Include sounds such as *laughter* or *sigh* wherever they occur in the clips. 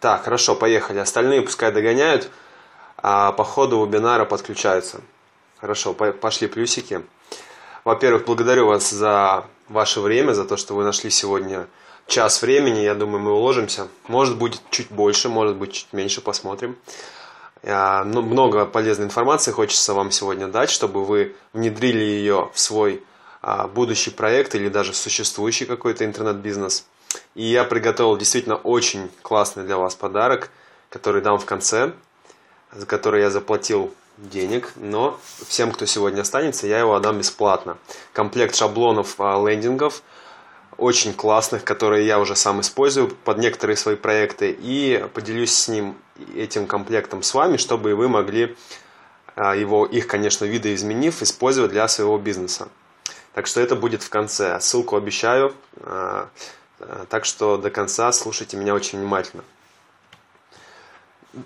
Так, хорошо, поехали. Остальные пускай догоняют, а по ходу вебинара подключаются. Хорошо, пошли плюсики. Во-первых, благодарю вас за ваше время, за то, что вы нашли сегодня час времени. Я думаю, мы уложимся. Может будет чуть больше, может быть чуть меньше, посмотрим. А, ну, много полезной информации хочется вам сегодня дать, чтобы вы внедрили ее в свой а, будущий проект или даже существующий какой-то интернет-бизнес. И я приготовил действительно очень классный для вас подарок, который дам в конце, за который я заплатил денег, но всем, кто сегодня останется, я его отдам бесплатно. Комплект шаблонов а, лендингов, очень классных, которые я уже сам использую под некоторые свои проекты, и поделюсь с ним этим комплектом с вами, чтобы вы могли а, его, их, конечно, видоизменив, использовать для своего бизнеса. Так что это будет в конце. Ссылку обещаю. А, так что до конца слушайте меня очень внимательно.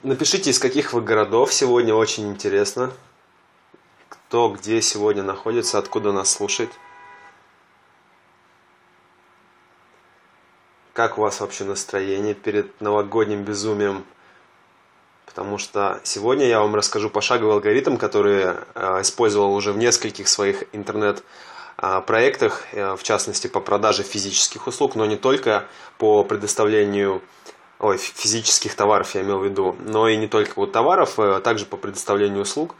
Напишите, из каких вы городов сегодня, очень интересно. Кто где сегодня находится, откуда нас слушает. Как у вас вообще настроение перед новогодним безумием? Потому что сегодня я вам расскажу пошаговый алгоритм, который э, использовал уже в нескольких своих интернет-проектах, э, в частности по продаже физических услуг, но не только по предоставлению ой, физических товаров я имел в виду, но и не только вот товаров, а также по предоставлению услуг.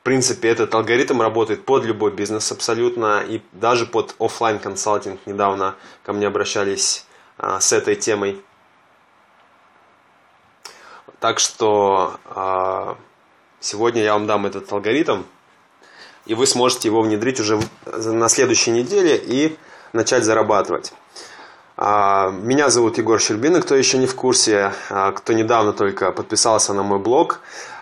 В принципе, этот алгоритм работает под любой бизнес абсолютно, и даже под офлайн консалтинг недавно ко мне обращались а, с этой темой. Так что а, сегодня я вам дам этот алгоритм, и вы сможете его внедрить уже на следующей неделе и начать зарабатывать. А, меня зовут Егор Щербин, кто еще не в курсе, а, кто недавно только подписался на мой блог.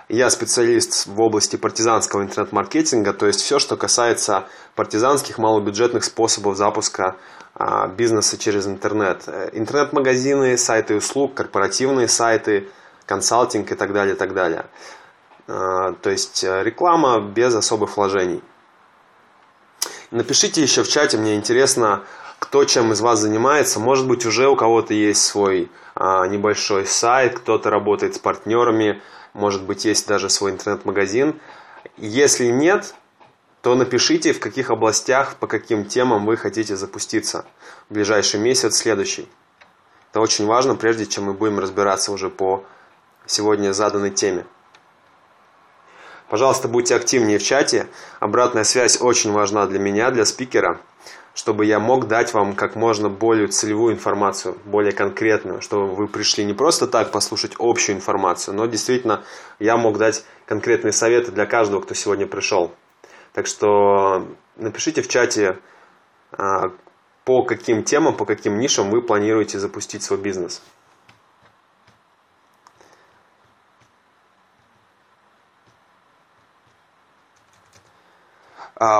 Я специалист в области партизанского интернет-маркетинга, то есть все, что касается партизанских малобюджетных способов запуска а, бизнеса через интернет. Интернет-магазины, сайты услуг, корпоративные сайты, консалтинг и так далее, и так далее. То есть э, реклама без особых вложений. Напишите еще в чате, мне интересно, кто чем из вас занимается. Может быть, уже у кого-то есть свой а, небольшой сайт, кто-то работает с партнерами, может быть, есть даже свой интернет-магазин. Если нет, то напишите, в каких областях, по каким темам вы хотите запуститься в ближайший месяц, следующий. Это очень важно, прежде чем мы будем разбираться уже по сегодня заданной теме. Пожалуйста, будьте активнее в чате. Обратная связь очень важна для меня, для спикера – чтобы я мог дать вам как можно более целевую информацию, более конкретную, чтобы вы пришли не просто так послушать общую информацию, но действительно я мог дать конкретные советы для каждого, кто сегодня пришел. Так что напишите в чате, а, по каким темам, по каким нишам вы планируете запустить свой бизнес.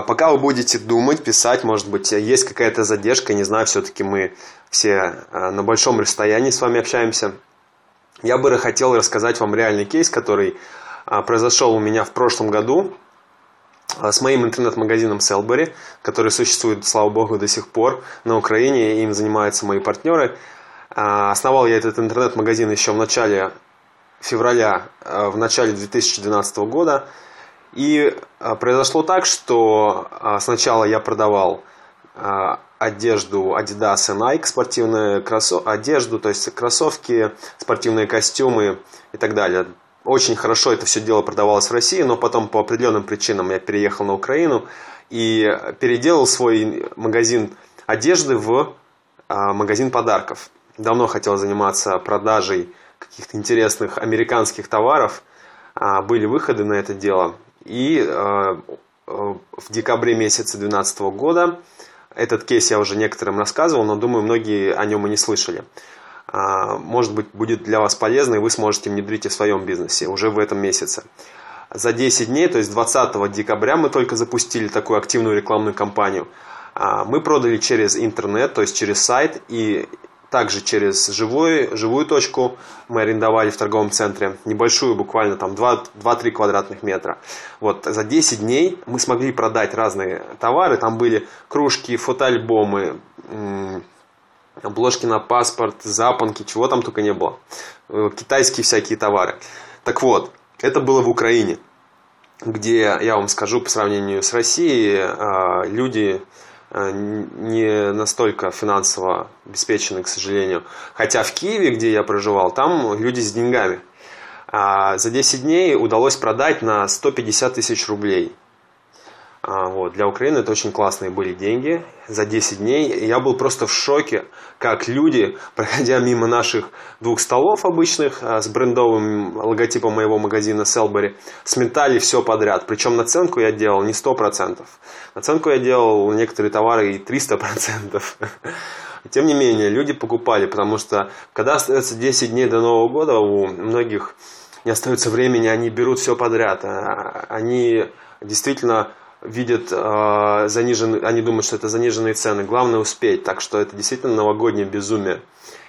Пока вы будете думать, писать, может быть, есть какая-то задержка, не знаю, все-таки мы все а, на большом расстоянии с вами общаемся. Я бы хотел рассказать вам реальный кейс, который а, произошел у меня в прошлом году с моим интернет-магазином Селбери, который существует, слава богу, до сих пор на Украине, им занимаются мои партнеры. Основал я этот интернет-магазин еще в начале февраля, в начале 2012 года. И а, произошло так, что а, сначала я продавал а, одежду Adidas и Nike, спортивную одежду, то есть кроссовки, спортивные костюмы и так далее. Очень хорошо это все дело продавалось в России, но потом по определенным причинам я переехал на Украину и переделал свой магазин одежды в магазин подарков. Давно хотел заниматься продажей каких-то интересных американских товаров. Были выходы на это дело. И э, э, в декабре месяце 2012 года, этот кейс я уже некоторым рассказывал, но думаю, многие о нем и не слышали. А, может быть, будет для вас полезно, и вы сможете внедрить в своем бизнесе уже в этом месяце. За 10 дней, то есть 20 декабря мы только запустили такую активную рекламную кампанию. А, мы продали через интернет, то есть через сайт, и также через живую, живую точку мы арендовали в торговом центре, небольшую, буквально там 2-3 квадратных метра. Вот за 10 дней мы смогли продать разные товары. Там были кружки, фотоальбомы, обложки на паспорт, запонки, чего там только не было. Э, китайские всякие товары. Так вот, это было в Украине, где, я вам скажу, по сравнению с Россией, э, люди не настолько финансово обеспечены, к сожалению. Хотя в Киеве, где я проживал, там люди с деньгами. А за 10 дней удалось продать на 150 тысяч рублей. А, вот. Для Украины это очень классные были деньги за 10 дней. Я был просто в шоке, как люди, *laughs* проходя мимо наших двух столов обычных а, с брендовым логотипом моего магазина Селбери, сметали все подряд. Причем наценку я делал не 100%. Наценку я делал некоторые товары и 300%. *laughs* Тем не менее, люди покупали, потому что когда остается 10 дней до Нового года, у многих не остается времени, они берут все подряд. А, они действительно видят э, заниженные, они думают, что это заниженные цены. Главное успеть, так что это действительно новогоднее безумие.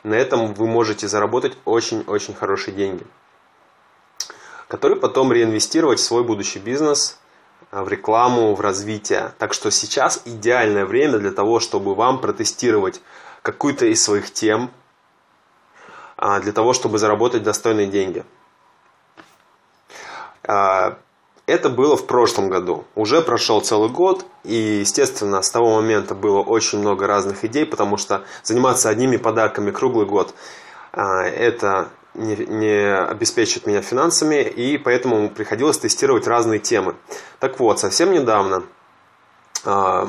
На этом вы можете заработать очень-очень хорошие деньги, которые потом реинвестировать в свой будущий бизнес, в рекламу, в развитие. Так что сейчас идеальное время для того, чтобы вам протестировать какую-то из своих тем, для того, чтобы заработать достойные деньги. Это было в прошлом году. Уже прошел целый год, и, естественно, с того момента было очень много разных идей, потому что заниматься одними подарками круглый год а, это не, не обеспечит меня финансами, и поэтому приходилось тестировать разные темы. Так вот, совсем недавно а,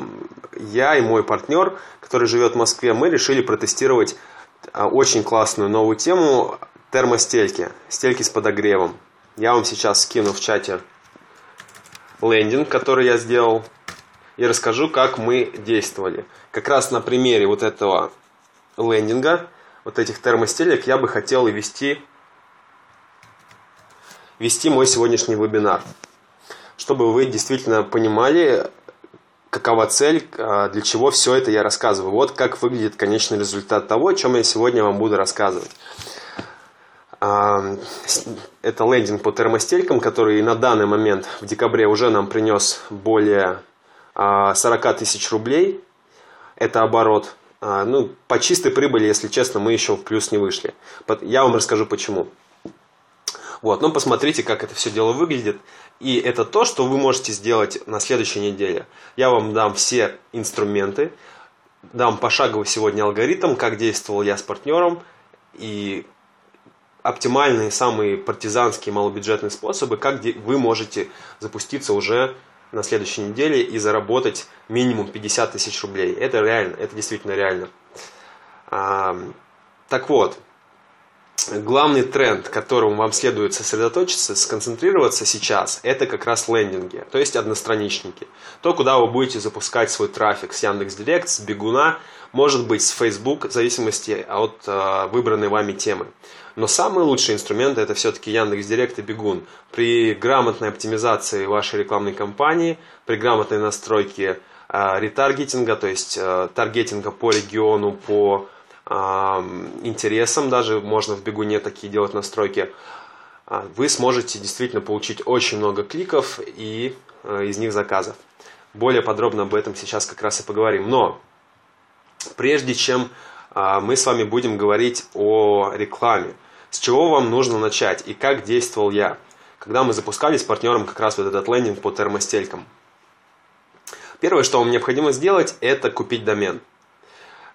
я и мой партнер, который живет в Москве, мы решили протестировать а, очень классную новую тему термостельки, стельки с подогревом. Я вам сейчас скину в чате лендинг, который я сделал, и расскажу, как мы действовали. Как раз на примере вот этого лендинга, вот этих термостелек, я бы хотел и вести, вести мой сегодняшний вебинар. Чтобы вы действительно понимали, какова цель, а, для чего все это я рассказываю. Вот как выглядит конечный результат того, о чем я сегодня вам буду рассказывать. Это лендинг по термостелькам, который на данный момент в декабре уже нам принес более 40 а, тысяч рублей. Это оборот. А, ну, по чистой прибыли, если честно, мы еще в плюс не вышли. Я вам расскажу почему. Вот, ну посмотрите, как это все дело выглядит. И это то, что вы можете сделать на следующей неделе. Я вам дам все инструменты, дам пошаговый сегодня алгоритм, как действовал я с партнером и оптимальные, самые партизанские, малобюджетные способы, как вы можете запуститься уже на следующей неделе и заработать минимум 50 тысяч рублей. Это реально, это действительно реально. Так вот, главный тренд, которому вам следует сосредоточиться, сконцентрироваться сейчас, это как раз лендинги, то есть одностраничники. То, куда вы будете запускать свой трафик с Яндекс.Директ, с Бегуна, может быть с Facebook, в зависимости от э, выбранной вами темы. Но самый лучший инструмент это все-таки Яндекс Директ и Бегун. При грамотной оптимизации вашей рекламной кампании, при грамотной настройке э, ретаргетинга, то есть э, таргетинга по региону, по интересам, даже можно в Бегуне такие делать настройки, э, вы сможете действительно получить очень много кликов и э, из них заказов. Более подробно об этом сейчас как раз и поговорим. Но прежде чем э, мы с вами будем говорить о рекламе, с чего вам нужно начать и как действовал я, когда мы запускали с партнером как раз вот этот лендинг по термостелькам. Первое, что вам необходимо сделать, это купить домен а,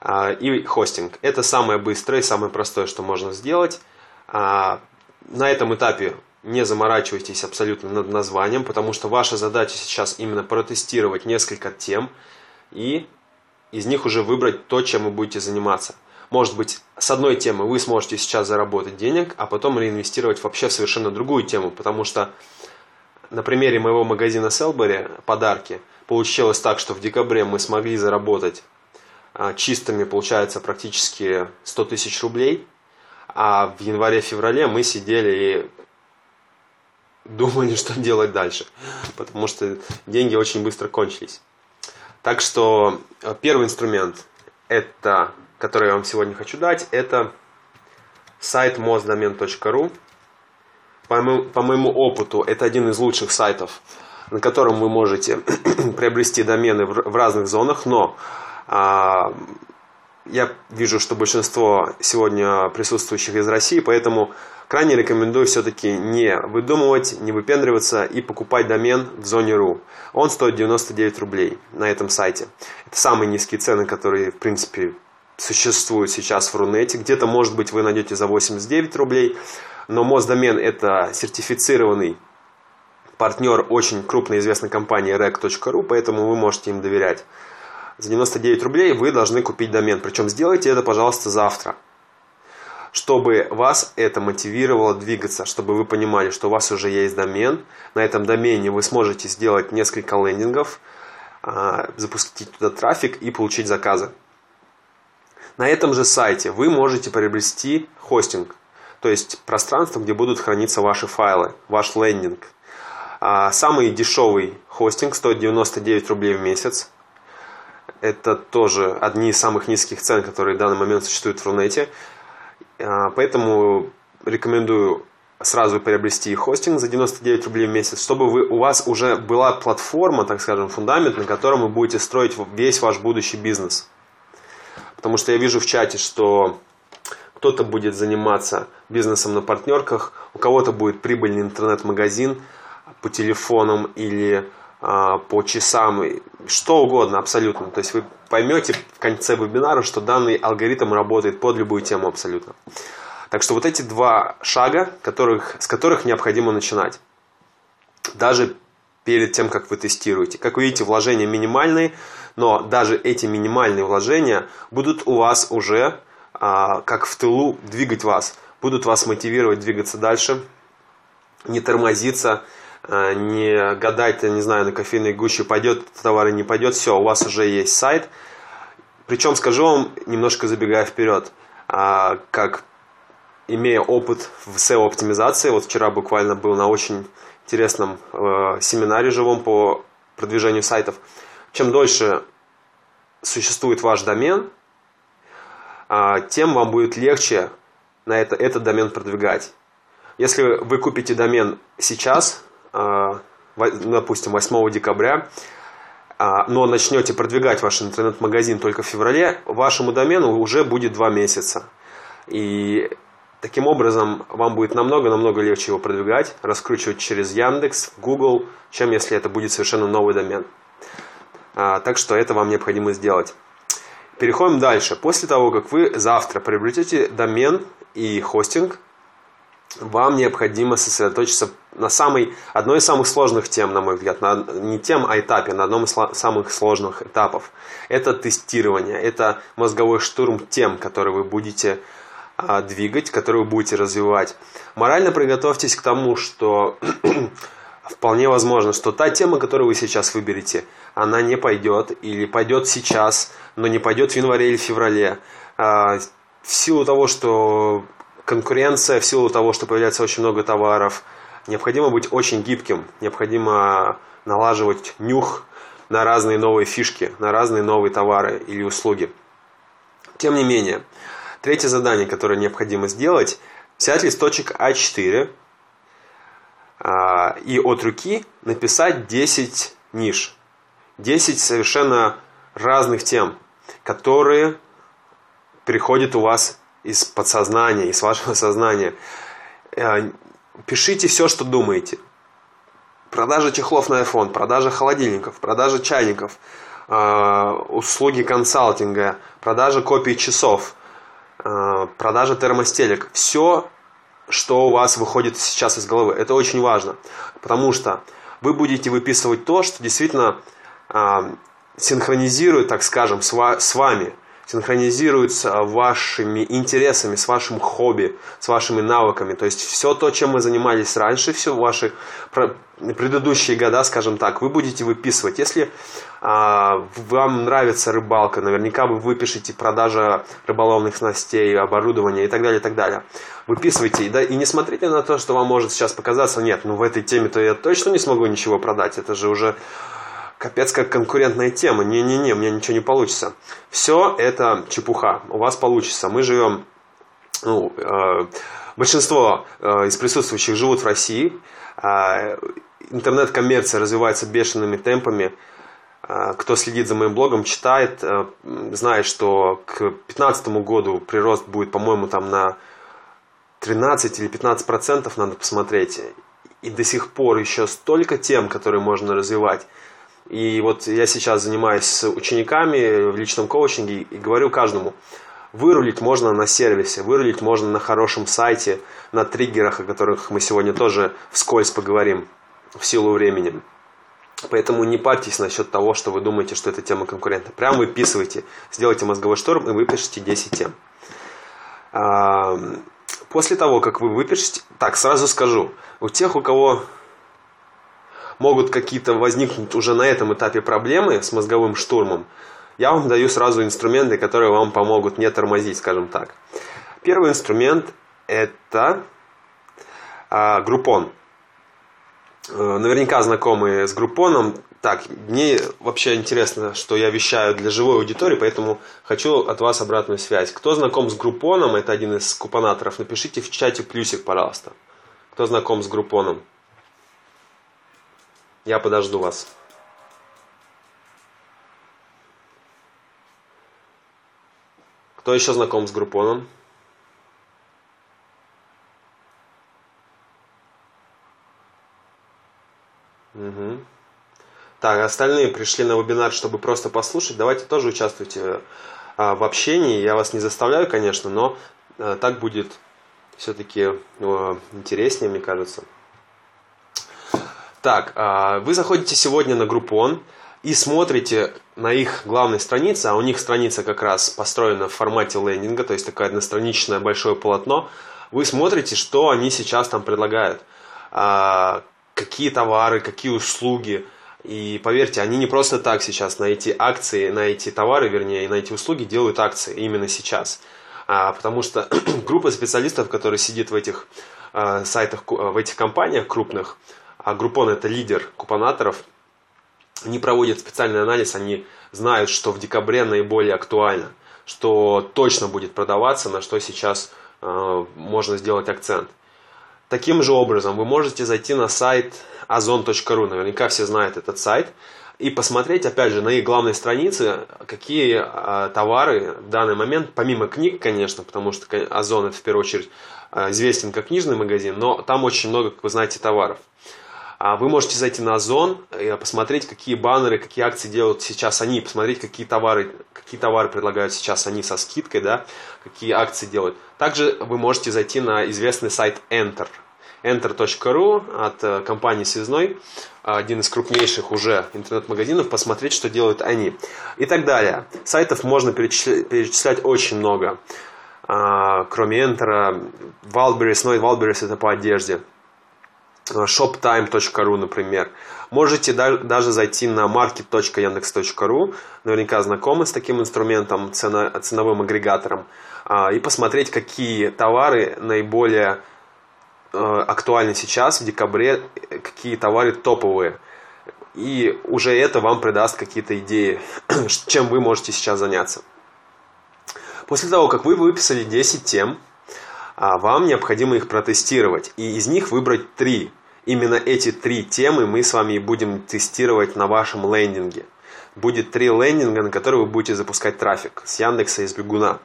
и хостинг. Это самое быстрое и самое простое, что можно сделать. А, на этом этапе не заморачивайтесь абсолютно над названием, потому что ваша задача сейчас именно протестировать несколько тем и из них уже выбрать то, чем вы будете заниматься – может быть, с одной темы вы сможете сейчас заработать денег, а потом реинвестировать вообще в совершенно другую тему, потому что на примере моего магазина Селбери подарки получилось так, что в декабре мы смогли заработать а, чистыми, получается, практически 100 тысяч рублей, а в январе-феврале мы сидели и думали, *laughs* что делать дальше, потому что деньги очень быстро кончились. Так что э, первый инструмент – это который я вам сегодня хочу дать, это сайт mosdomen.ru. По, моему, по моему опыту, это один из лучших сайтов, на котором вы можете *clears throat* приобрести домены в, в разных зонах, но а, я вижу, что большинство сегодня присутствующих из России, поэтому крайне рекомендую все-таки не выдумывать, не выпендриваться и покупать домен в зоне .ru. Он стоит 99 рублей на этом сайте. Это самые низкие цены, которые, в принципе, существуют сейчас в Рунете. Где-то, может быть, вы найдете за 89 рублей, но Моздомен – это сертифицированный партнер очень крупной известной компании rec.ru, поэтому вы можете им доверять. За 99 рублей вы должны купить домен, причем сделайте это, пожалуйста, завтра чтобы вас это мотивировало двигаться, чтобы вы понимали, что у вас уже есть домен. На этом домене вы сможете сделать несколько лендингов, а, запустить туда трафик и получить заказы. На этом же сайте вы можете приобрести хостинг, то есть пространство, где будут храниться ваши файлы, ваш лендинг. А, самый дешевый хостинг стоит 99 рублей в месяц. Это тоже одни из самых низких цен, которые в данный момент существуют в Рунете. А, поэтому рекомендую сразу приобрести хостинг за 99 рублей в месяц, чтобы вы, у вас уже была платформа, так скажем, фундамент, на котором вы будете строить весь ваш будущий бизнес. Потому что я вижу в чате, что кто-то будет заниматься бизнесом на партнерках, у кого-то будет прибыльный интернет-магазин по телефонам или по часам, что угодно абсолютно. То есть вы поймете в конце вебинара, что данный алгоритм работает под любую тему абсолютно. Так что вот эти два шага, которых, с которых необходимо начинать. Даже перед тем, как вы тестируете. Как вы видите, вложения минимальные, но даже эти минимальные вложения будут у вас уже, а, как в тылу, двигать вас. Будут вас мотивировать двигаться дальше, не тормозиться, не гадать, не знаю, на кофейной гуще пойдет товар или не пойдет, все, у вас уже есть сайт. Причем скажу вам, немножко забегая вперед, а, как имея опыт в SEO-оптимизации, вот вчера буквально был на очень интересном э, семинаре живом по продвижению сайтов, чем дольше существует ваш домен, э, тем вам будет легче на это, этот домен продвигать. Если вы купите домен сейчас, а, допустим, 8 декабря, а, но начнете продвигать ваш интернет-магазин только в феврале, вашему домену уже будет 2 месяца. И таким образом вам будет намного-намного легче его продвигать, раскручивать через Яндекс, Google, чем если это будет совершенно новый домен. А, так что это вам необходимо сделать. Переходим дальше. После того, как вы завтра приобретете домен и хостинг, вам необходимо сосредоточиться на самой, одной из самых сложных тем, на мой взгляд, на, не тем, а этапе, на одном из самых сложных этапов. Это тестирование, это мозговой штурм тем, которые вы будете а, двигать, которые вы будете развивать. Морально приготовьтесь к тому, что *clears throat* вполне возможно, что та тема, которую вы сейчас выберете, она не пойдет или пойдет сейчас, но не пойдет в январе или феврале. А, в силу того, что конкуренция в силу того, что появляется очень много товаров. Необходимо быть очень гибким, необходимо налаживать нюх на разные новые фишки, на разные новые товары или услуги. Тем не менее, третье задание, которое необходимо сделать, взять листочек А4 а, и от руки написать 10 ниш. 10 совершенно разных тем, которые приходят у вас из подсознания, из вашего сознания. Э, пишите все, что думаете. Продажа чехлов на iPhone, продажа холодильников, продажа чайников, э, услуги консалтинга, продажа копий часов, э, продажа термостелек. Все, что у вас выходит сейчас из головы. Это очень важно, потому что вы будете выписывать то, что действительно синхронизирует, так скажем, с вами – синхронизируется вашими интересами, с вашим хобби, с вашими навыками. То есть все то, чем мы занимались раньше, все ваши предыдущие года, скажем так, вы будете выписывать. Если а, вам нравится рыбалка, наверняка вы выпишете продажа рыболовных снастей, оборудования и так далее, и так далее. Выписывайте, да, и не смотрите на то, что вам может сейчас показаться, нет, ну в этой теме-то я точно не смогу ничего продать, это же уже капец как конкурентная тема. Не-не-не, у меня ничего не получится. Все это чепуха. У вас получится. Мы живем, ну, э, большинство э, из присутствующих живут в России. Э, интернет-коммерция развивается бешеными темпами. э, кто следит за моим блогом, читает, э, знает, что к 2015 году прирост будет, по-моему, там на 13 или 15 процентов надо посмотреть. И до сих пор еще столько тем, которые можно развивать. И вот я сейчас занимаюсь с учениками в личном коучинге и говорю каждому, вырулить можно на сервисе, вырулить можно на хорошем сайте, на триггерах, о которых мы сегодня тоже вскользь поговорим в силу времени. Поэтому не парьтесь насчет того, что вы думаете, что это тема конкурента. Прям выписывайте, сделайте мозговой шторм и выпишите 10 тем. После того, как вы выпишете... Так, сразу скажу. У тех, у кого могут какие-то возникнуть уже на этом этапе проблемы с мозговым штурмом, я вам даю сразу инструменты, которые вам помогут не тормозить, скажем так. Первый инструмент – это а, группон. Э, наверняка знакомы с группоном. Так, мне вообще интересно, что я вещаю для живой аудитории, поэтому хочу от вас обратную связь. Кто знаком с группоном, это один из купонаторов, напишите в чате плюсик, пожалуйста. Кто знаком с группоном? Я подожду вас. Кто еще знаком с группоном? Угу. Так, остальные пришли на вебинар, чтобы просто послушать. Давайте тоже участвуйте а, в общении. Я вас не заставляю, конечно, но а, так будет все-таки а, интереснее, мне кажется. Так, а, вы заходите сегодня на Groupon и смотрите на их главной странице, а у них страница как раз построена в формате лендинга, то есть такое одностраничное большое полотно. Вы смотрите, что они сейчас там предлагают а, какие товары, какие услуги. И поверьте, они не просто так сейчас на эти акции, на эти товары, вернее, на эти услуги делают акции именно сейчас. А, потому что *clears throat* группа специалистов, которые сидит в этих сайтах, в этих компаниях крупных, а Группон это лидер купонаторов, они проводят специальный анализ, они знают, что в декабре наиболее актуально, что точно будет продаваться, на что сейчас э, можно сделать акцент. Таким же образом, вы можете зайти на сайт ozon.ru, наверняка все знают этот сайт, и посмотреть, опять же, на их главной странице, какие э, товары в данный момент, помимо книг, конечно, потому что Озон это в первую очередь э, известен как книжный магазин, но там очень много, как вы знаете, товаров. А вы можете зайти на Озон, и посмотреть, какие баннеры, какие акции делают сейчас они, посмотреть, какие товары, какие товары предлагают сейчас они со скидкой, да, какие акции делают. Также вы можете зайти на известный сайт Enter, enter.ru от э, компании Связной, один из крупнейших уже интернет-магазинов, посмотреть, что делают они. И так далее. Сайтов можно перечислять, очень много. А, кроме Enter, Wildberries, но и Wildberries это по одежде. shoptime.ru, например. Можете даже зайти на market.yandex.ru, наверняка знакомы с таким инструментом, ценовым агрегатором, а, и посмотреть, какие товары наиболее Э, актуальны сейчас, в декабре, какие товары топовые. И уже это вам придаст какие-то идеи, *clears throat* чем вы можете сейчас заняться. После того, как вы выписали 10 тем, а, вам необходимо их протестировать. И из них выбрать 3. Именно эти три темы мы с вами будем тестировать на вашем лендинге. Будет три лендинга, на которые вы будете запускать трафик с Яндекса и с Бегуна.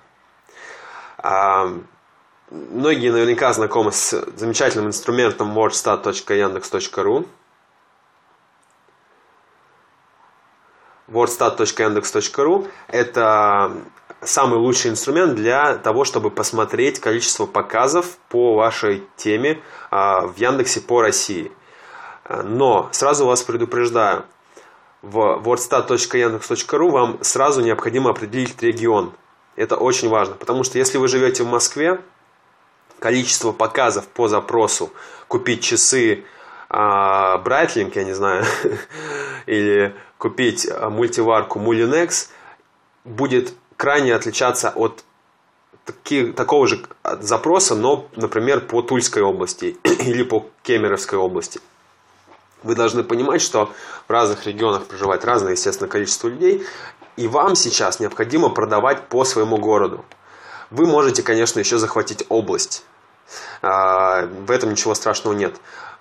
Многие наверняка знакомы с замечательным инструментом wordstat.yandex.ru wordstat.yandex.ru это самый лучший инструмент для того, чтобы посмотреть количество показов по вашей теме а, в Яндексе по России. Но сразу вас предупреждаю, в wordstat.yandex.ru вам сразу необходимо определить регион. Это очень важно, потому что если вы живете в Москве, количество показов по запросу купить часы Breitling, я не знаю, *laughs* или купить мультиварку Mulinex будет крайне отличаться от таки, такого же запроса, но, например, по Тульской области *clears throat* или по Кемеровской области. Вы должны понимать, что в разных регионах проживает разное, естественно, количество людей, и вам сейчас необходимо продавать по своему городу. Вы можете, конечно, еще захватить область. А, в этом ничего страшного нет.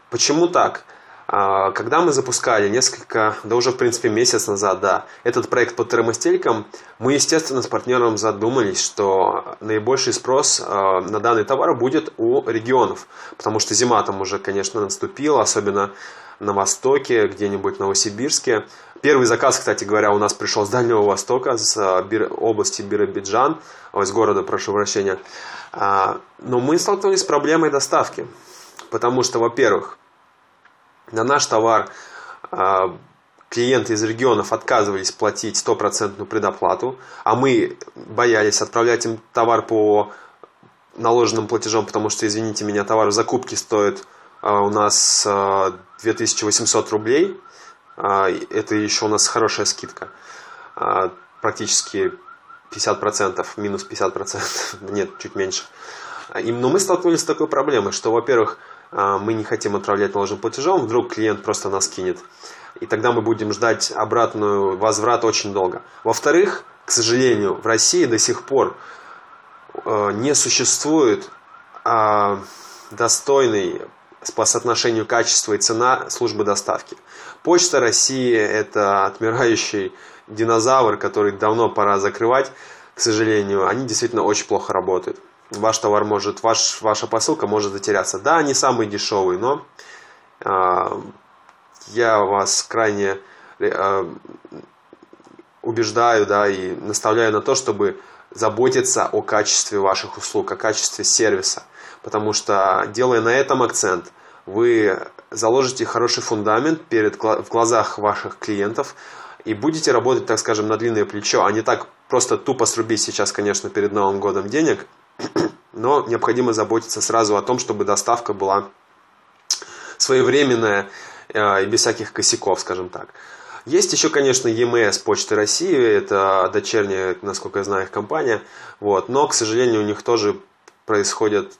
Почему так? А, когда мы запускали несколько, да уже в принципе месяц назад, да, этот проект по термостелькам, мы, естественно, с партнером задумались, что наибольший спрос а, на данный товар будет у регионов, потому что зима там уже, конечно, наступила, особенно на востоке, где-нибудь в Новосибирске. Первый заказ, кстати говоря, у нас пришел с Дальнего Востока, с а, области Биробиджан, из города, прошу прощения. Но мы столкнулись с проблемой доставки, потому что, во-первых, на наш товар а, клиенты из регионов отказывались платить стопроцентную предоплату, а мы боялись отправлять им товар по наложенным платежам, потому что, извините меня, товар в закупке стоит а, у нас 2800 а, рублей. Это еще у нас хорошая скидка. Практически 50%, минус 50%, *laughs* нет, чуть меньше. Но мы столкнулись с такой проблемой, что, во-первых, мы не хотим отправлять наложенным платежом, вдруг клиент просто нас кинет. И тогда мы будем ждать обратную возврат очень долго. Во-вторых, к сожалению, в России до сих пор а, не существует а, достойной по соотношению качества и цена службы доставки. Почта России – это отмирающий динозавр, который давно пора закрывать. К сожалению, они действительно очень плохо работают ваш товар может, ваш, ваша посылка может затеряться. Да, они самые дешевые, но э, я вас крайне э, убеждаю, да, и наставляю на то, чтобы заботиться о качестве ваших услуг, о качестве сервиса. Потому что, делая на этом акцент, вы заложите хороший фундамент перед, в глазах ваших клиентов и будете работать, так скажем, на длинное плечо, а не так просто тупо срубить сейчас, конечно, перед Новым годом денег – *clears throat* но необходимо заботиться сразу о том, чтобы доставка была своевременная э, и без всяких косяков, скажем так. Есть еще, конечно, EMS Почты России, это дочерняя, насколько я знаю, их компания, вот, но, к сожалению, у них тоже происходят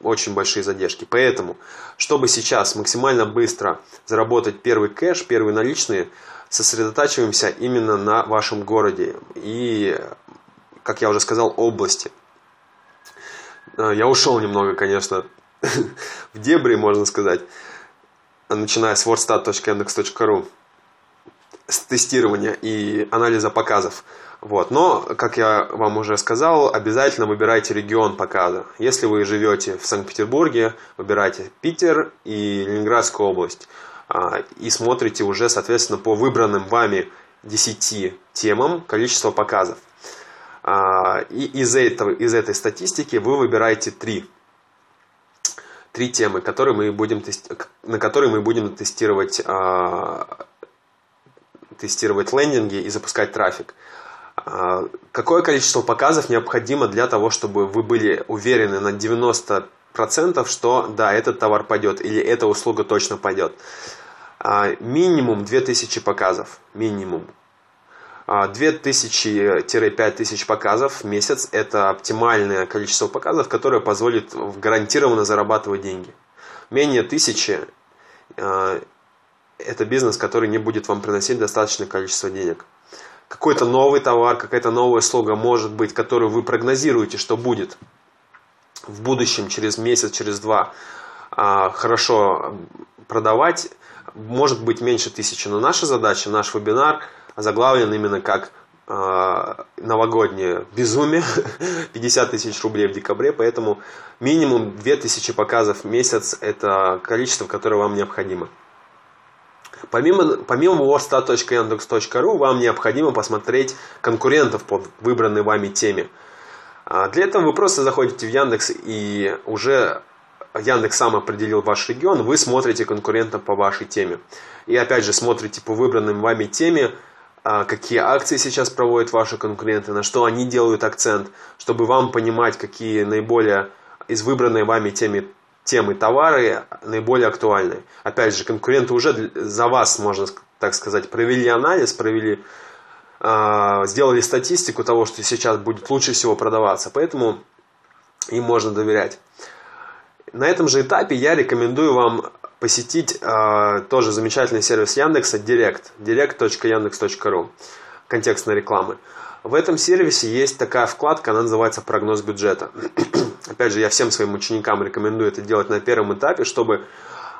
очень большие задержки. Поэтому, чтобы сейчас максимально быстро заработать первый кэш, первые наличные, сосредотачиваемся именно на вашем городе и, как я уже сказал, области – я ушел немного, конечно, *laughs* в дебри, можно сказать, начиная с wordstat.index.ru с тестирования и анализа показов. Вот. Но, как я вам уже сказал, обязательно выбирайте регион показа. Если вы живете в Санкт-Петербурге, выбирайте Питер и Ленинградскую область. А, и смотрите уже, соответственно, по выбранным вами 10 темам количество показов. А, и из, этого, из этой статистики вы выбираете три. Три темы, которые мы будем на которые мы будем тестировать, а, тестировать лендинги и запускать трафик. А, какое количество показов необходимо для того, чтобы вы были уверены на 90%, что да, этот товар пойдет или эта услуга точно пойдет? Минимум 2000 показов. Минимум. 2000-5000 показов в месяц – это оптимальное количество показов, которое позволит гарантированно зарабатывать деньги. Менее тысячи а, – это бизнес, который не будет вам приносить достаточное количество денег. Какой-то новый товар, какая-то новая услуга может быть, которую вы прогнозируете, что будет в будущем, через месяц, через два, а, хорошо продавать, может быть меньше тысячи. Но наша задача, наш вебинар – заглавлен именно как э, новогоднее безумие, *laughs* 50 тысяч рублей в декабре, поэтому минимум 2000 показов в месяц – это количество, которое вам необходимо. Помимо, помимо wordstat.yandex.ru вам необходимо посмотреть конкурентов по выбранной вами теме. А, для этого вы просто заходите в Яндекс и уже Яндекс сам определил ваш регион, вы смотрите конкурентов по вашей теме. И опять же смотрите по выбранным вами теме, а, какие акции сейчас проводят ваши конкуренты, на что они делают акцент, чтобы вам понимать, какие наиболее из выбранной вами темы, темы товары наиболее актуальны. Опять же, конкуренты уже за вас, можно так сказать, провели анализ, провели, э, сделали статистику того, что сейчас будет лучше всего продаваться, поэтому им можно доверять. На этом же этапе я рекомендую вам посетить э, тоже замечательный сервис Яндекса Direct, direct.yandex.ru, контекстной рекламы. В этом сервисе есть такая вкладка, она называется «Прогноз бюджета». *clears throat* Опять же, я всем своим ученикам рекомендую это делать на первом этапе, чтобы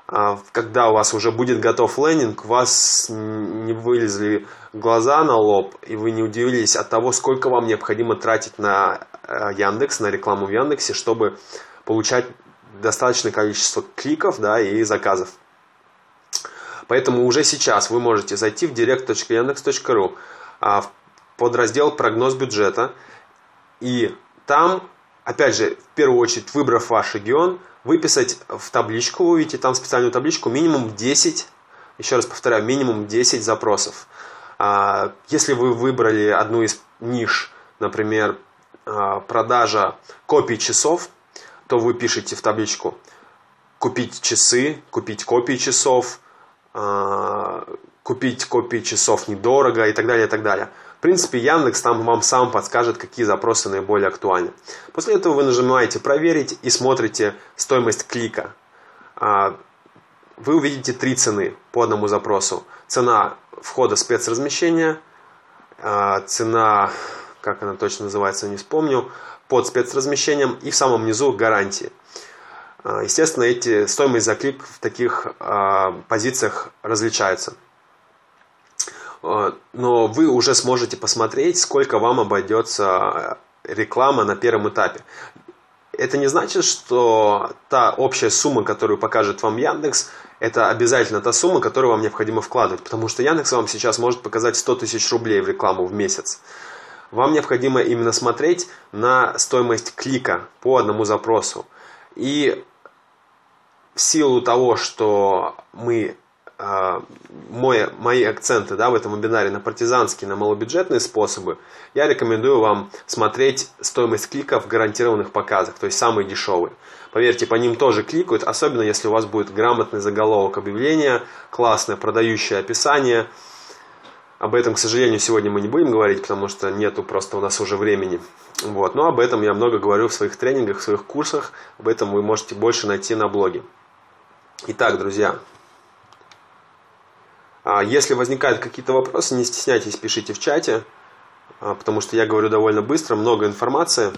а, когда у вас уже будет готов лендинг, у вас не вылезли глаза на лоб, и вы не удивились от того, сколько вам необходимо тратить на э, Яндекс, на рекламу в Яндексе, чтобы получать достаточное количество кликов да, и заказов. Поэтому уже сейчас вы можете зайти в direct.yandex.ru а, в подраздел «Прогноз бюджета» и там, опять же, в первую очередь, выбрав ваш регион, выписать в табличку, вы увидите там специальную табличку, минимум 10, еще раз повторяю, минимум 10 запросов. А, если вы выбрали одну из ниш, например, а, продажа копий часов, то вы пишете в табличку купить часы, купить копии часов, а, купить копии часов недорого и так далее, и так далее. В принципе, Яндекс там вам сам подскажет, какие запросы наиболее актуальны. После этого вы нажимаете «Проверить» и смотрите стоимость клика. А, вы увидите три цены по одному запросу. Цена входа спецразмещения, а, цена, как она точно называется, не вспомню, под спецразмещением и в самом низу гарантии. А, естественно, эти стоимость за клик в таких а, позициях различается. А, но вы уже сможете посмотреть, сколько вам обойдется реклама на первом этапе. Это не значит, что та общая сумма, которую покажет вам Яндекс, это обязательно та сумма, которую вам необходимо вкладывать. Потому что Яндекс вам сейчас может показать 100 тысяч рублей в рекламу в месяц. Вам необходимо именно смотреть на стоимость клика по одному запросу. И в силу того, что мы а, мой, мои акценты да, в этом вебинаре на партизанские, на малобюджетные способы, я рекомендую вам смотреть стоимость кликов в гарантированных показах, то есть самые дешевые. Поверьте, по ним тоже кликают, особенно если у вас будет грамотный заголовок объявления, классное продающее описание. Об этом, к сожалению, сегодня мы не будем говорить, потому что нету просто у нас уже времени. Вот. Но об этом я много говорю в своих тренингах, в своих курсах. Об этом вы можете больше найти на блоге. Итак, друзья, а, если возникают какие-то вопросы, не стесняйтесь, пишите в чате, а, потому что я говорю довольно быстро, много информации,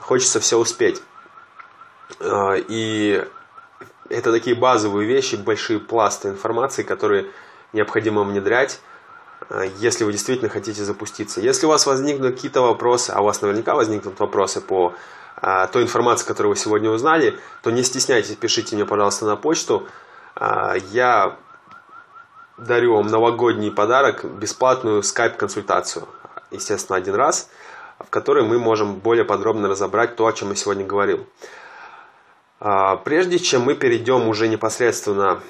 хочется все успеть. А, и это такие базовые вещи, большие пласты информации, которые необходимо внедрять, если вы действительно хотите запуститься. Если у вас возникнут какие-то вопросы, а у вас наверняка возникнут вопросы по а, той информации, которую вы сегодня узнали, то не стесняйтесь, пишите мне, пожалуйста, на почту. А, я дарю вам новогодний подарок, бесплатную скайп-консультацию, естественно, один раз, в которой мы можем более подробно разобрать то, о чем я сегодня говорил. А, прежде чем мы перейдем уже непосредственно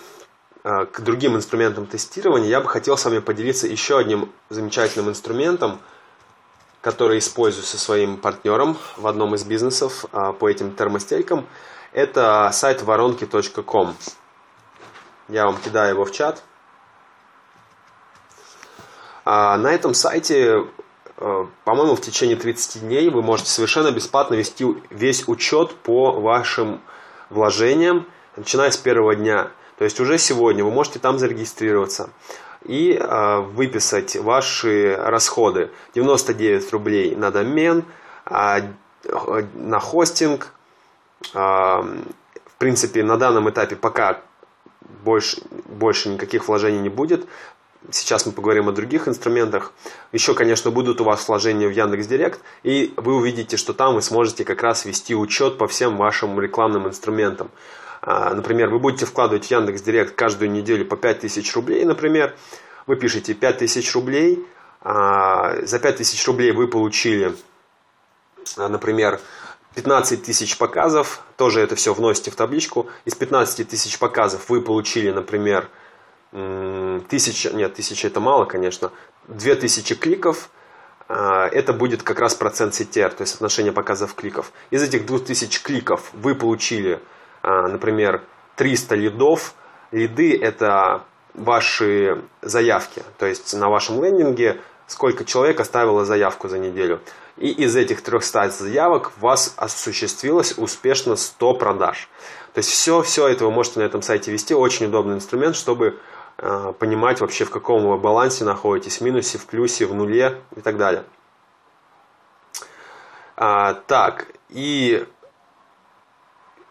к другим инструментам тестирования, я бы хотел с вами поделиться еще одним замечательным инструментом – который использую со своим партнером в одном из бизнесов а, по этим термостелькам. Это сайт воронки.ком. Я вам кидаю его в чат. А, на этом сайте, а, по-моему, в течение 30 дней вы можете совершенно бесплатно вести весь учет по вашим вложениям, начиная с первого дня. То есть уже сегодня вы можете там зарегистрироваться и э, выписать ваши расходы. 99 рублей на домен, э, на хостинг. Э, в принципе, на данном этапе пока больше, больше никаких вложений не будет. Сейчас мы поговорим о других инструментах. Еще, конечно, будут у вас вложения в Яндекс Директ, и вы увидите, что там вы сможете как раз вести учет по всем вашим рекламным инструментам. А, например, вы будете вкладывать в Яндекс Директ каждую неделю по 5000 рублей, например. Вы пишете 5000 рублей, а, за 5000 рублей вы получили, а, например, 15 тысяч показов, тоже это все вносите в табличку. Из 15 тысяч показов вы получили, например, тысяча, нет, тысяча это мало, конечно, 2000 кликов, это будет как раз процент CTR, то есть отношение показов кликов. Из этих 2000 кликов вы получили например, 300 лидов. Лиды – это ваши заявки, то есть на вашем лендинге сколько человек оставило заявку за неделю. И из этих 300 заявок у вас осуществилось успешно 100 продаж. То есть все, все это вы можете на этом сайте вести. Очень удобный инструмент, чтобы э, понимать вообще в каком вы балансе находитесь, в минусе, в плюсе, в нуле и так далее. А, так, и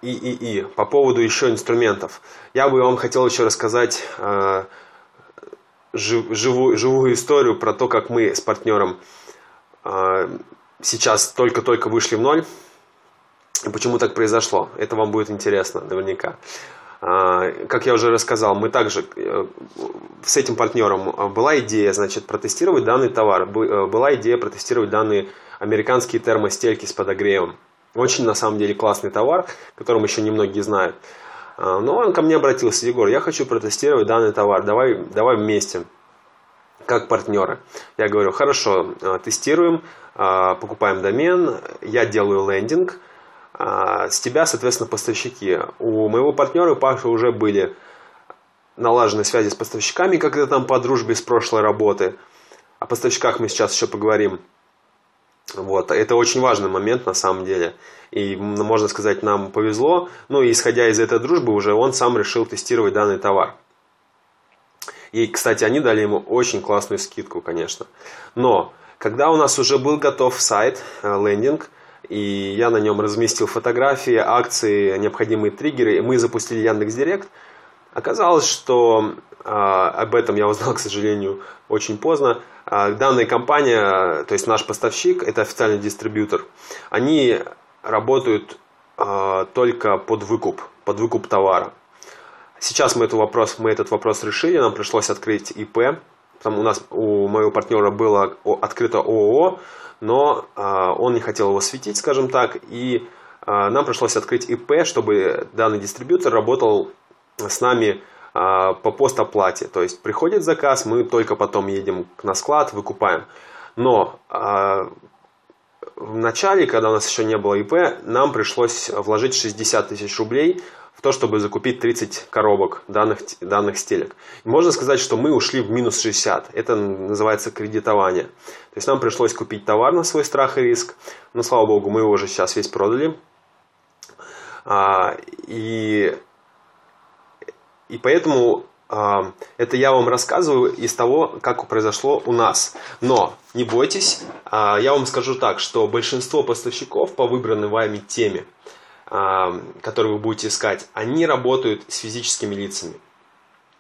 и, и, и. По поводу еще инструментов. Я бы вам хотел еще рассказать э, жив, живую, живую историю про то, как мы с партнером э, сейчас только-только вышли в ноль. И почему так произошло. Это вам будет интересно наверняка. Э, как я уже рассказал, мы также э, с этим партнером была идея, значит, протестировать данный товар. Э, была идея протестировать данные американские термостельки с подогревом. Очень, на самом деле, классный товар, которым еще немногие знают. А, но он ко мне обратился, Егор, я хочу протестировать данный товар, давай, давай вместе, как партнеры. Я говорю, хорошо, а, тестируем, а, покупаем домен, я делаю лендинг, с тебя, соответственно, поставщики. У моего партнера Паши уже были налажены связи с поставщиками, как это там по дружбе с прошлой работы. О поставщиках мы сейчас еще поговорим. Вот. Это очень важный момент на самом деле. И, можно сказать, нам повезло. Ну и исходя из этой дружбы, уже он сам решил тестировать данный товар. И, кстати, они дали ему очень классную скидку, конечно. Но, когда у нас уже был готов сайт, э, лендинг, и я на нем разместил фотографии, акции, необходимые триггеры, и мы запустили Яндекс.Директ, оказалось, что а, об этом я узнал, к сожалению, очень поздно. А, данная компания, то есть наш поставщик, это официальный дистрибьютор, они работают а, только под выкуп, под выкуп товара. Сейчас мы, этот вопрос, мы этот вопрос решили, нам пришлось открыть ИП. Там у нас у моего партнера было открыто ООО, но он не хотел его светить, скажем так, и нам пришлось открыть ИП, чтобы данный дистрибьютор работал с нами а, по постоплате. То есть приходит заказ, мы только потом едем на склад, выкупаем. Но а, в начале, когда у нас еще не было ИП, нам пришлось вложить 60 тысяч рублей в то, чтобы закупить 30 коробок данных, данных стелек. Можно сказать, что мы ушли в минус 60. Это называется кредитование. То есть нам пришлось купить товар на свой страх и риск. Но, слава богу, мы его уже сейчас весь продали. А, и и поэтому э, это я вам рассказываю из того, как произошло у нас. Но не бойтесь, э, я вам скажу так, что большинство поставщиков по выбранной вами теме, э, которые вы будете искать, они работают с физическими лицами,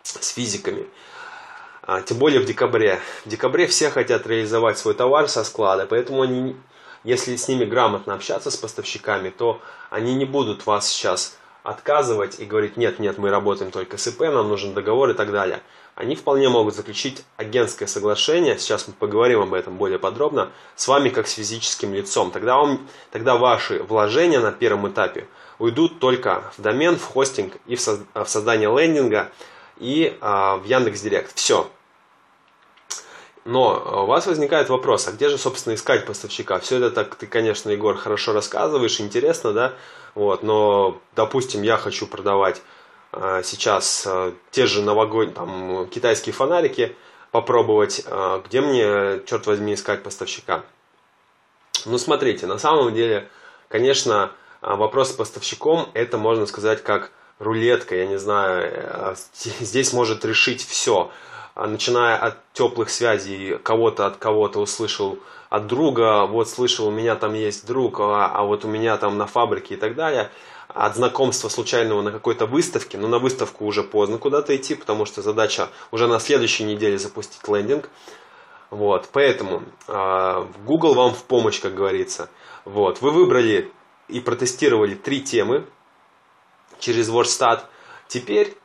с физиками. А, тем более в декабре. В декабре все хотят реализовать свой товар со склада, поэтому они, если с ними грамотно общаться с поставщиками, то они не будут вас сейчас отказывать и говорить, нет, нет, мы работаем только с ИП, нам нужен договор и так далее. Они вполне могут заключить агентское соглашение, сейчас мы поговорим об этом более подробно, с вами как с физическим лицом. Тогда, вам, тогда ваши вложения на первом этапе уйдут только в домен, в хостинг и в, со, в создание лендинга и а, в Яндекс.Директ. Все, но а, у вас возникает вопрос, а где же, собственно, искать поставщика? Все это так ты, конечно, Егор, хорошо рассказываешь, интересно, да? Вот, но, допустим, я хочу продавать э, сейчас э, те же новогодние, там, китайские фонарики, попробовать, э, где мне, черт возьми, искать поставщика? Ну, смотрите, на самом деле, конечно, вопрос с поставщиком, это, можно сказать, как рулетка, я не знаю, здесь может решить все. А, начиная от теплых связей, кого-то от кого-то услышал от друга, вот слышал, у меня там есть друг, а, а вот у меня там на фабрике и так далее, от знакомства случайного на какой-то выставке, но на выставку уже поздно куда-то идти, потому что задача уже на следующей неделе запустить лендинг. Вот, поэтому э, Google вам в помощь, как говорится. Вот, вы выбрали и протестировали три темы через WordStat. Теперь,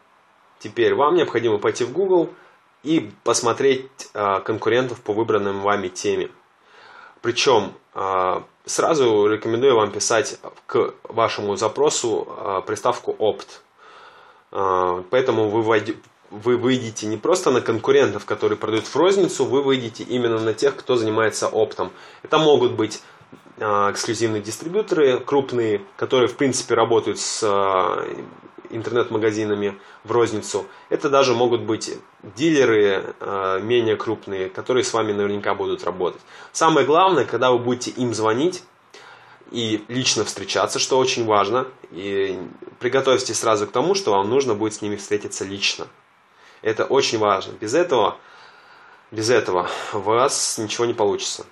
теперь вам необходимо пойти в Google, и посмотреть а, конкурентов по выбранным вами теме. Причем а, сразу рекомендую вам писать к вашему запросу а, приставку opt. Поэтому вы, вы выйдете не просто на конкурентов, которые продают в розницу, вы выйдете именно на тех, кто занимается оптом. Это могут быть эксклюзивные дистрибьюторы крупные, которые в принципе работают с интернет-магазинами в розницу. Это даже могут быть дилеры э, менее крупные, которые с вами наверняка будут работать. Самое главное, когда вы будете им звонить и лично встречаться, что очень важно, и приготовьтесь сразу к тому, что вам нужно будет с ними встретиться лично. Это очень важно. Без этого, без этого у вас ничего не получится.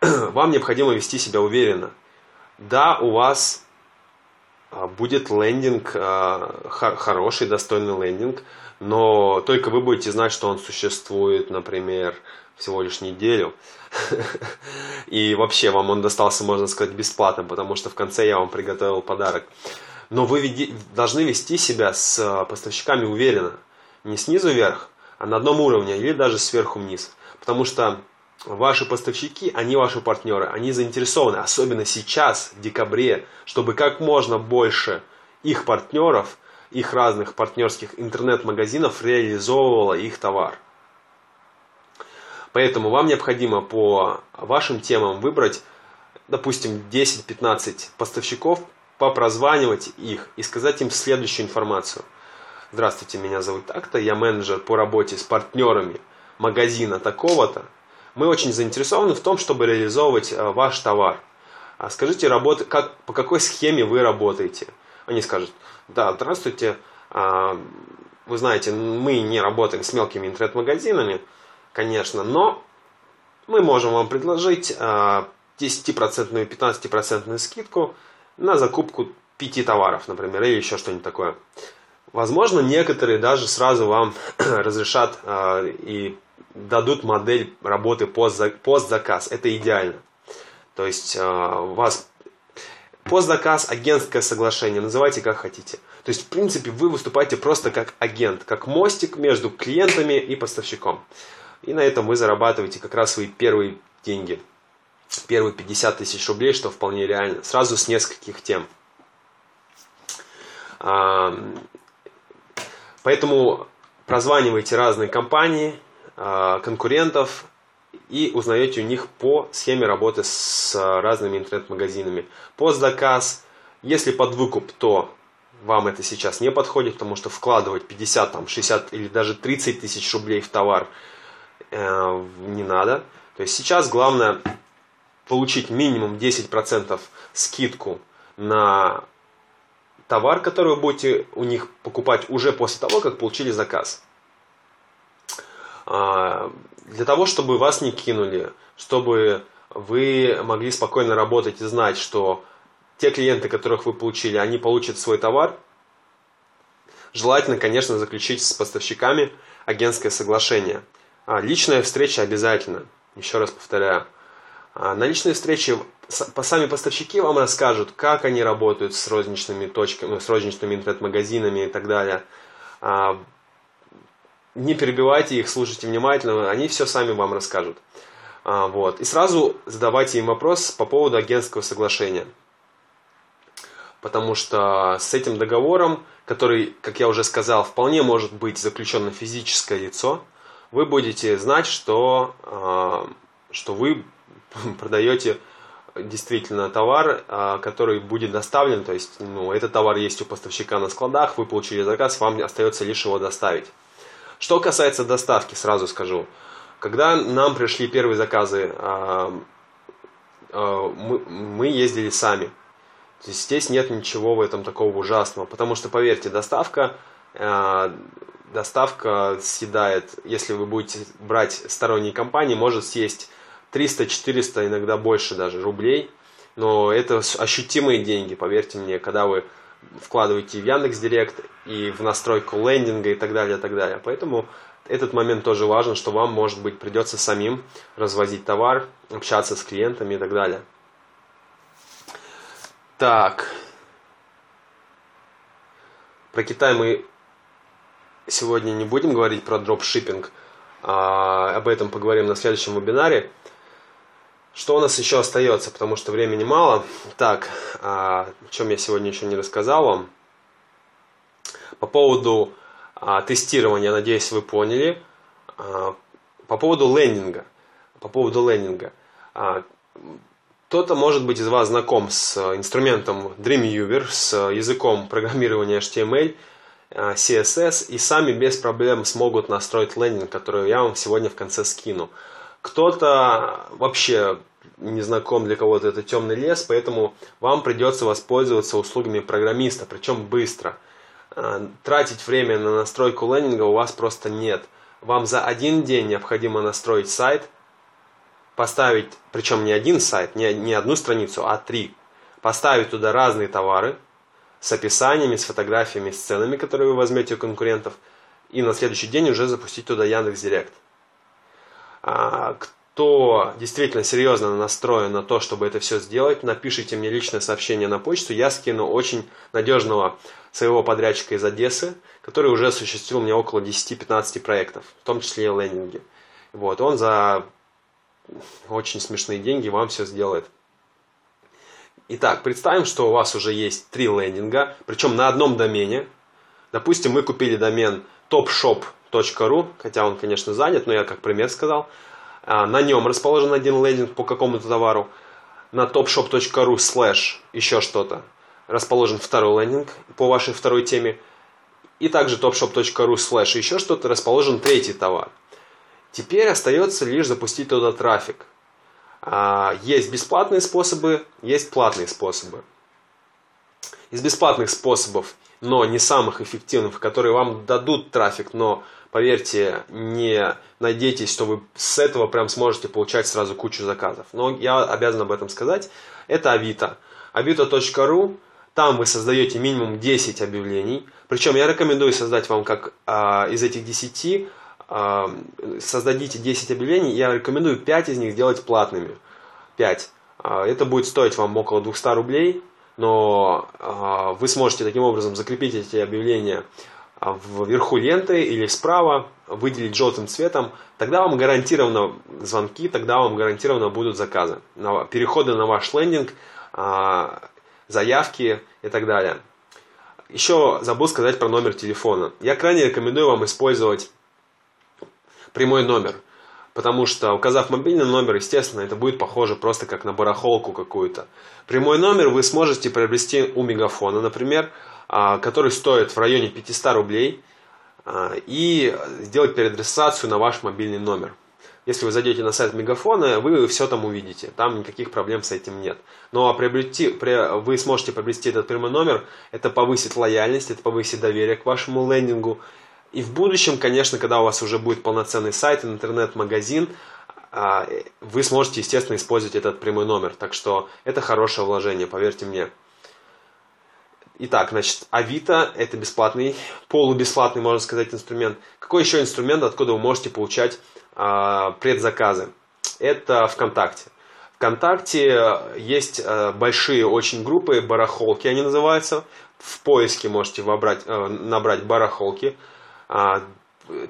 *clears throat* Вам необходимо вести себя уверенно. Да, у вас будет лендинг, а, хороший, достойный лендинг, но только вы будете знать, что он существует, например, всего лишь неделю. *laughs* И вообще вам он достался, можно сказать, бесплатно, потому что в конце я вам приготовил подарок. Но вы должны вести себя с а, поставщиками уверенно. Не снизу вверх, а на одном уровне или даже сверху вниз. Потому что ваши поставщики, они ваши партнеры, они заинтересованы, особенно сейчас, в декабре, чтобы как можно больше их партнеров, их разных партнерских интернет-магазинов реализовывало их товар. Поэтому вам необходимо по вашим темам выбрать, допустим, 10-15 поставщиков, попрозванивать их и сказать им следующую информацию. Здравствуйте, меня зовут так-то, я менеджер по работе с партнерами магазина такого-то, мы очень заинтересованы в том, чтобы реализовывать э, ваш товар. А скажите, работ... как, по какой схеме вы работаете? Они скажут, да, здравствуйте, а, вы знаете, мы не работаем с мелкими интернет-магазинами, конечно, но мы можем вам предложить 10% 15% скидку на закупку 5 товаров, например, или еще что-нибудь такое. Возможно, некоторые даже сразу вам *clears throat* разрешат и дадут модель работы постзаказ. Это идеально. То есть э, у вас постзаказ, агентское соглашение, называйте как хотите. То есть, в принципе, вы выступаете просто как агент, как мостик между клиентами и поставщиком. И на этом вы зарабатываете как раз свои первые деньги. Первые 50 тысяч рублей, что вполне реально. Сразу с нескольких тем. Поэтому прозванивайте разные компании, конкурентов и узнаете у них по схеме работы с разными интернет-магазинами. Постзаказ, если под выкуп, то вам это сейчас не подходит, потому что вкладывать 50, там, 60 или даже 30 тысяч рублей в товар э, не надо. То есть сейчас главное получить минимум 10% скидку на товар, который вы будете у них покупать уже после того, как получили заказ. А, для того, чтобы вас не кинули, чтобы вы могли спокойно работать и знать, что те клиенты, которых вы получили, они получат свой товар, желательно, конечно, заключить с поставщиками агентское соглашение. А, личная встреча обязательно, еще раз повторяю. А, на личной встрече сами поставщики вам расскажут, как они работают с розничными точками, с розничными интернет-магазинами и так далее. А, не перебивайте их, слушайте внимательно, они все сами вам расскажут. А, вот. И сразу задавайте им вопрос по поводу агентского соглашения. Потому что с этим договором, который, как я уже сказал, вполне может быть заключен на физическое лицо, вы будете знать, что, что вы *laughs* продаете действительно товар, а, который будет доставлен, то есть ну, этот товар есть у поставщика на складах, вы получили заказ, вам остается лишь его доставить. Что касается доставки, сразу скажу, когда нам пришли первые заказы, а, а, мы ездили сами. Здесь нет ничего в этом такого ужасного, потому что, поверьте, доставка, доставка съедает, если вы будете брать сторонние компании, может съесть 300-400, иногда больше даже рублей. Но это ощутимые деньги, поверьте мне, когда вы вкладываете в Яндекс Директ и в настройку лендинга и так далее, и так далее. Поэтому этот момент тоже важен, что вам, может быть, придется самим развозить товар, общаться с клиентами и так далее. Так. Про Китай мы сегодня не будем говорить про дропшиппинг. А, об этом поговорим на следующем вебинаре. Что у нас еще остается, потому что времени мало. Так, а, о чем я сегодня еще не рассказал вам. По поводу а, тестирования, надеюсь, вы поняли. А, по поводу лендинга. По поводу лендинга. А, кто-то, может быть, из вас знаком с инструментом Dreamweaver, с языком программирования HTML, а, CSS, и сами без проблем смогут настроить лендинг, который я вам сегодня в конце скину. Кто-то вообще не знаком для кого-то это темный лес, поэтому вам придется воспользоваться услугами программиста, причем быстро. А, тратить время на настройку лендинга у вас просто нет. Вам за один день необходимо настроить сайт, поставить, причем не один сайт, не, не одну страницу, а три. Поставить туда разные товары, с описаниями, с фотографиями, с ценами, которые вы возьмете у конкурентов, и на следующий день уже запустить туда Яндекс Директ. А, кто действительно серьезно настроен на то, чтобы это все сделать, напишите мне личное сообщение на почту, я скину очень надежного своего подрядчика из Одессы, который уже осуществил мне около 10-15 проектов, в том числе и лендинги. Вот, он за очень смешные деньги вам все сделает. Итак, представим, что у вас уже есть три лендинга, причем на одном домене. Допустим, мы купили домен topshop.ru, хотя он, конечно, занят, но я как пример сказал. А, на нем расположен один лендинг по какому-то товару. На topshop.ru слэш еще что-то расположен второй лендинг по вашей второй теме. И также topshop.ru слэш еще что-то расположен третий товар. Теперь остается лишь запустить туда трафик. А, есть бесплатные способы, есть платные способы. Из бесплатных способов, но не самых эффективных, которые вам дадут трафик, но поверьте, не надейтесь, что вы с этого прям сможете получать сразу кучу заказов. Но я обязан об этом сказать. Это Авито. Авито.ру. Там вы создаете минимум 10 объявлений. Причем я рекомендую создать вам как а, из этих 10 создадите 10 объявлений, я рекомендую 5 из них сделать платными. 5. А, это будет стоить вам около 200 рублей, но а, вы сможете таким образом закрепить эти объявления вверху ленты или справа, выделить желтым цветом, тогда вам гарантированно звонки, тогда вам гарантированно будут заказы, переходы на ваш лендинг, а, заявки и так далее. Еще забыл сказать про номер телефона. Я крайне рекомендую вам использовать прямой номер. Потому что, указав мобильный номер, естественно, это будет похоже просто как на барахолку какую-то. Прямой номер вы сможете приобрести у Мегафона, например, а, который стоит в районе 500 рублей, а, и сделать переадресацию на ваш мобильный номер. Если вы зайдете на сайт Мегафона, вы все там увидите. Там никаких проблем с этим нет. Но приобрести, вы сможете приобрести этот прямой номер. Это повысит лояльность, это повысит доверие к вашему лендингу. И в будущем, конечно, когда у вас уже будет полноценный сайт, интернет-магазин, а, вы сможете, естественно, использовать этот прямой номер. Так что это хорошее вложение, поверьте мне. Итак, значит, Авито – это бесплатный, полубесплатный, можно сказать, инструмент. Какой еще инструмент, откуда вы можете получать а, предзаказы? Это ВКонтакте. ВКонтакте есть а, большие очень группы, барахолки они называются. В поиске можете вобрать, а, набрать барахолки – а,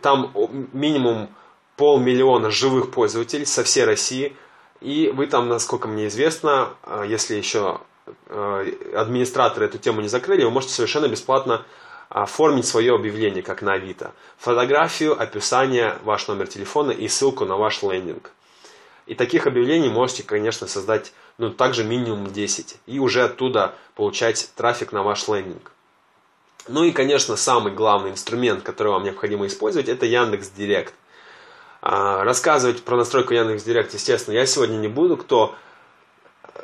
там минимум полмиллиона живых пользователей со всей России. И вы там, насколько мне известно, а, если еще администраторы эту тему не закрыли, вы можете совершенно бесплатно оформить свое объявление, как на Авито. Фотографию, описание, ваш номер телефона и ссылку на ваш лендинг. И таких объявлений можете, конечно, создать ну, также минимум 10. И уже оттуда получать трафик на ваш лендинг. Ну и, конечно, самый главный инструмент, который вам необходимо использовать, это Яндекс Директ. Рассказывать про настройку Яндекс Директ, естественно, я сегодня не буду. Кто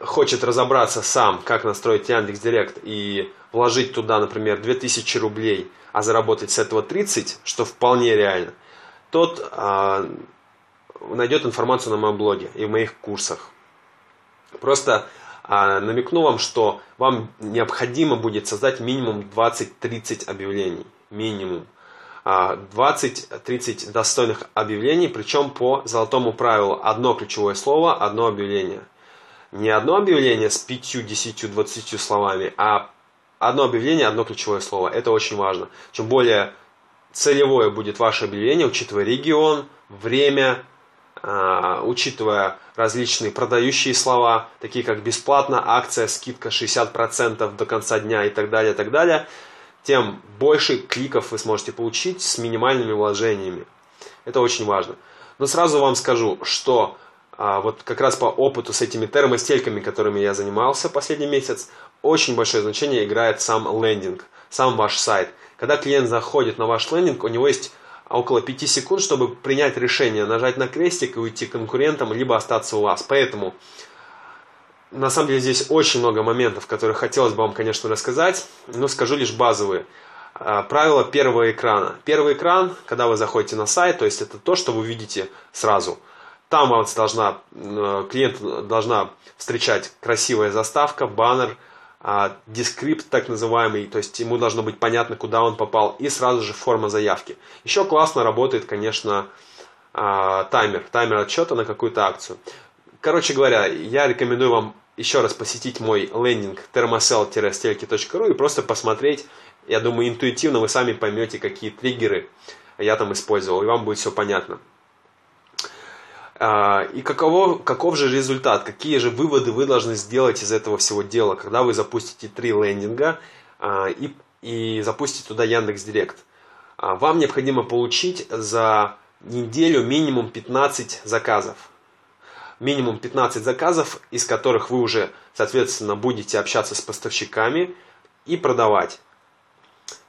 хочет разобраться сам, как настроить Яндекс Директ и вложить туда, например, 2000 рублей, а заработать с этого 30, что вполне реально, тот а, найдет информацию на моем блоге и в моих курсах. Просто а, намекну вам, что вам необходимо будет создать минимум 20-30 объявлений. Минимум. 20-30 а, достойных объявлений, причем по золотому правилу. Одно ключевое слово, одно объявление. Не одно объявление с 5, 10, 20 словами, а одно объявление, одно ключевое слово. Это очень важно. Чем более целевое будет ваше объявление, учитывая регион, время, а, учитывая различные продающие слова, такие как бесплатно, акция, скидка 60% до конца дня и так далее, и так далее, тем больше кликов вы сможете получить с минимальными вложениями. Это очень важно. Но сразу вам скажу, что а, вот как раз по опыту с этими термостельками, которыми я занимался последний месяц, очень большое значение играет сам лендинг, сам ваш сайт. Когда клиент заходит на ваш лендинг, у него есть около 5 секунд, чтобы принять решение, нажать на крестик и уйти конкурентам, либо остаться у вас. Поэтому, на самом деле, здесь очень много моментов, которые хотелось бы вам, конечно, рассказать, но скажу лишь базовые. А, правило первого экрана. Первый экран, когда вы заходите на сайт, то есть это то, что вы видите сразу. Там вас должна, клиент должна встречать красивая заставка, баннер, а, дескрипт так называемый, то есть ему должно быть понятно, куда он попал, и сразу же форма заявки. Еще классно работает, конечно, а, таймер, таймер отсчета на какую-то акцию. Короче говоря, я рекомендую вам еще раз посетить мой лендинг thermocell-stelki.ru и просто посмотреть. Я думаю, интуитивно вы сами поймете, какие триггеры я там использовал, и вам будет все понятно. А, и каково, каков же результат, какие же выводы вы должны сделать из этого всего дела, когда вы запустите три лендинга а, и, и запустите туда Яндекс Директ. А, вам необходимо получить за неделю минимум 15 заказов. Минимум 15 заказов, из которых вы уже, соответственно, будете общаться с поставщиками и продавать.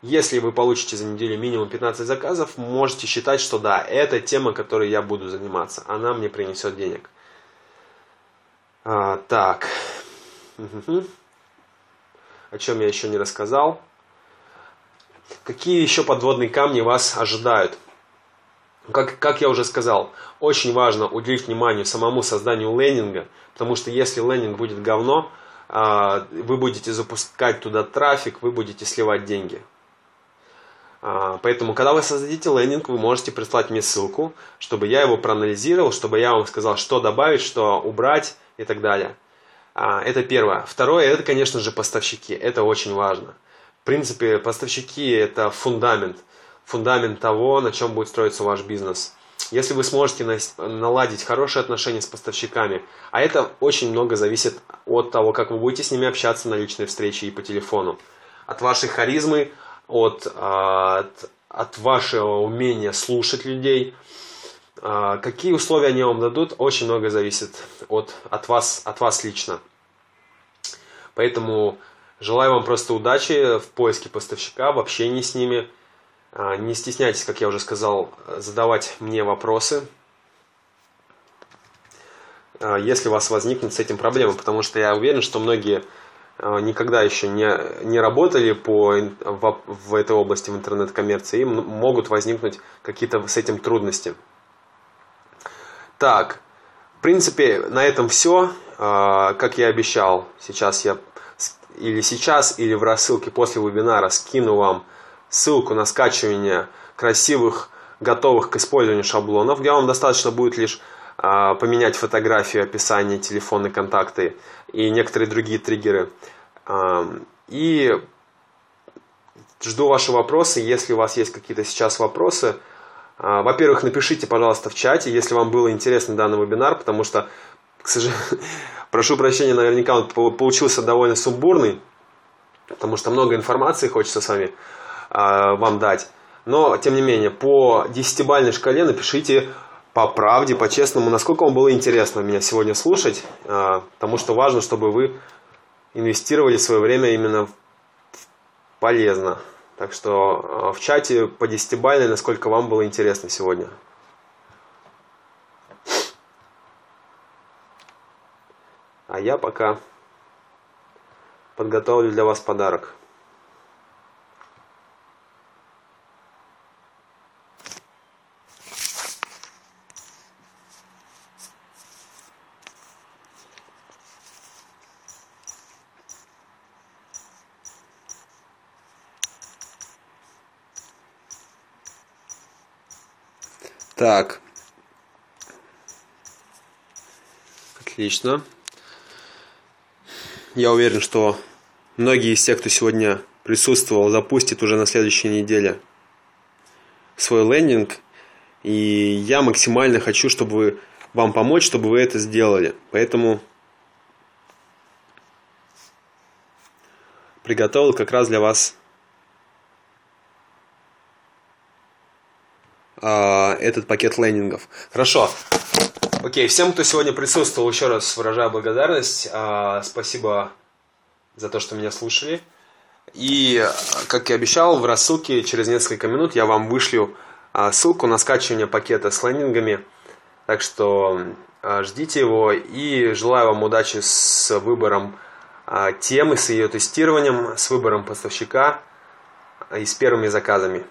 Если вы получите за неделю минимум 15 заказов, можете считать, что да, это тема, которой я буду заниматься. Она мне принесет денег. А, так. О чем я еще не рассказал. Какие еще подводные камни вас ожидают? Как, как я уже сказал, очень важно уделить внимание самому созданию лендинга, потому что если лендинг будет говно, а, вы будете запускать туда трафик, вы будете сливать деньги. А, поэтому, когда вы создадите лендинг, вы можете прислать мне ссылку, чтобы я его проанализировал, чтобы я вам сказал, что добавить, что убрать и так далее. А, это первое. Второе, это, конечно же, поставщики. Это очень важно. В принципе, поставщики – это фундамент. Фундамент того, на чем будет строиться ваш бизнес. Если вы сможете наладить хорошие отношения с поставщиками, а это очень много зависит от того, как вы будете с ними общаться на личной встрече и по телефону, от вашей харизмы, от, от, от вашего умения слушать людей. А, какие условия они вам дадут, очень много зависит от, от, вас, от вас лично. Поэтому желаю вам просто удачи в поиске поставщика, в общении с ними. А, не стесняйтесь, как я уже сказал, задавать мне вопросы, а, если у вас возникнут с этим проблемы, потому что я уверен, что многие никогда еще не, не работали по, в, в этой области в интернет-коммерции, им могут возникнуть какие-то с этим трудности. Так, в принципе, на этом все. Э, как я обещал, сейчас я или сейчас, или в рассылке после вебинара скину вам ссылку на скачивание красивых, готовых к использованию шаблонов, где вам достаточно будет лишь а, поменять фотографию, описание, телефонные контакты и некоторые другие триггеры. И жду ваши вопросы. Если у вас есть какие-то сейчас вопросы, а, во-первых, напишите, пожалуйста, в чате, если вам было интересно данный вебинар, потому что, к сожалению, *laughs* прошу прощения, наверняка он получился довольно сумбурный, потому что много информации хочется с вами а, вам дать. Но, тем не менее, по десятибальной шкале напишите по правде, по-честному, насколько вам было интересно меня сегодня слушать, а, потому что важно, чтобы вы инвестировали свое время именно полезно. Так что а, в чате по десятибалльной, насколько вам было интересно сегодня. А я пока подготовлю для вас подарок. Так. Отлично. Я уверен, что многие из тех, кто сегодня присутствовал, запустит уже на следующей неделе свой лендинг. И я максимально хочу, чтобы вам помочь, чтобы вы это сделали. Поэтому приготовил как раз для вас э, этот пакет лендингов. Хорошо. Окей, всем, кто сегодня присутствовал, еще раз выражаю благодарность. Э, спасибо за то, что меня слушали. И, как и обещал, в рассылке через несколько минут я вам вышлю э, ссылку на скачивание пакета с лендингами. Так что э, ждите его и желаю вам удачи с выбором темы, с ее тестированием, с выбором поставщика и с первыми заказами.